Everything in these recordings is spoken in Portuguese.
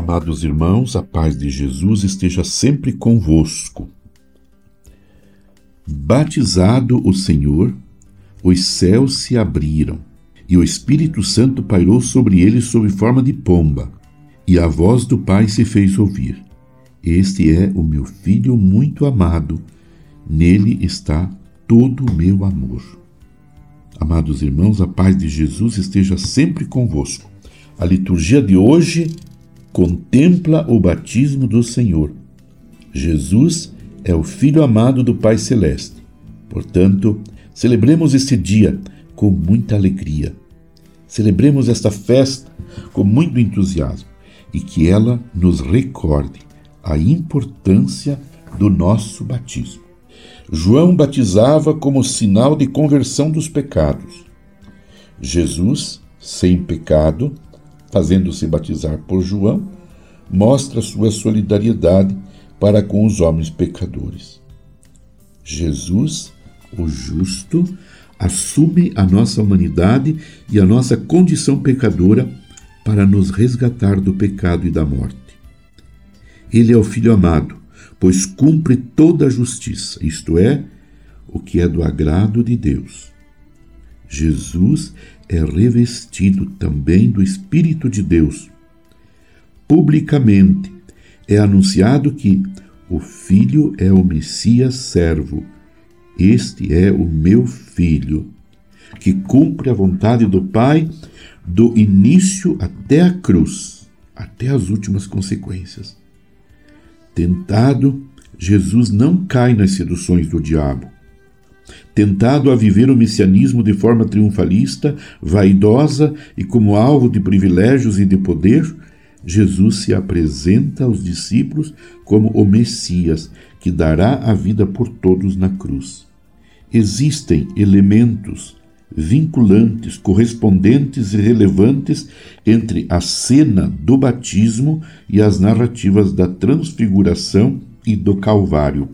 Amados irmãos, a paz de Jesus esteja sempre convosco. Batizado o Senhor, os céus se abriram, e o Espírito Santo pairou sobre ele sob forma de pomba, e a voz do Pai se fez ouvir. Este é o meu filho muito amado, nele está todo o meu amor. Amados irmãos, a paz de Jesus esteja sempre convosco. A liturgia de hoje contempla o batismo do Senhor. Jesus é o Filho amado do Pai Celeste. Portanto, celebremos este dia com muita alegria. Celebremos esta festa com muito entusiasmo e que ela nos recorde a importância do nosso batismo. João batizava como sinal de conversão dos pecados. Jesus, sem pecado, fazendo-se batizar por João, mostra sua solidariedade para com os homens pecadores. Jesus, o justo, assume a nossa humanidade e a nossa condição pecadora para nos resgatar do pecado e da morte. Ele é o Filho amado, pois cumpre toda a justiça, isto é, o que é do agrado de Deus. Jesus é revestido também do Espírito de Deus. Publicamente é anunciado que o Filho é o Messias servo. Este é o meu Filho, que cumpre a vontade do Pai do início até a cruz, até as últimas consequências. Tentado, Jesus não cai nas seduções do diabo tentado a viver o messianismo de forma triunfalista, vaidosa e como alvo de privilégios e de poder, Jesus se apresenta aos discípulos como o Messias que dará a vida por todos na cruz. Existem elementos vinculantes, correspondentes e relevantes entre a cena do batismo e as narrativas da transfiguração e do Calvário.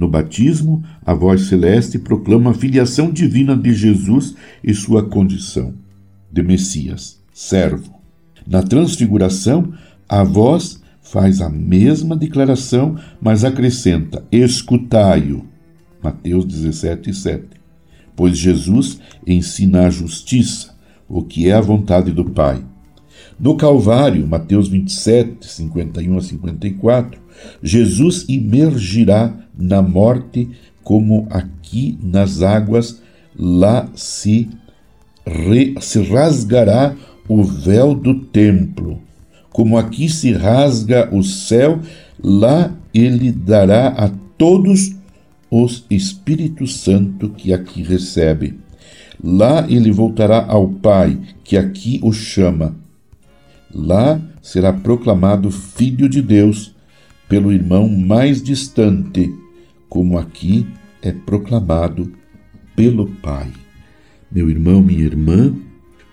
No batismo, a voz celeste proclama a filiação divina de Jesus e sua condição de Messias, servo. Na transfiguração, a voz faz a mesma declaração, mas acrescenta: escutai-o. Mateus 17, 7. Pois Jesus ensina a justiça, o que é a vontade do Pai. No Calvário, Mateus 27, 51 a 54, Jesus imergirá na morte como aqui nas águas, lá se, re, se rasgará o véu do templo. Como aqui se rasga o céu, lá ele dará a todos os Espírito Santo que aqui recebe. Lá ele voltará ao Pai, que aqui o chama. Lá será proclamado Filho de Deus pelo irmão mais distante, como aqui é proclamado pelo Pai. Meu irmão, minha irmã,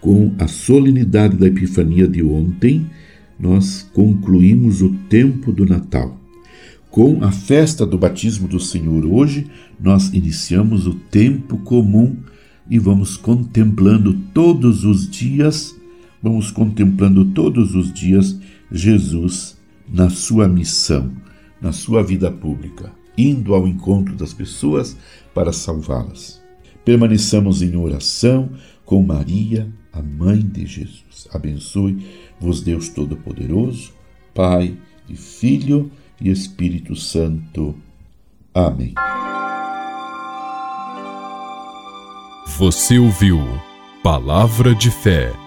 com a solenidade da Epifania de ontem, nós concluímos o tempo do Natal. Com a festa do batismo do Senhor hoje, nós iniciamos o tempo comum e vamos contemplando todos os dias, vamos contemplando todos os dias Jesus na sua missão, na sua vida pública indo ao encontro das pessoas para salvá-las. Permaneçamos em oração com Maria, a mãe de Jesus. Abençoe-vos, Deus Todo-Poderoso, Pai e Filho e Espírito Santo. Amém. Você ouviu Palavra de Fé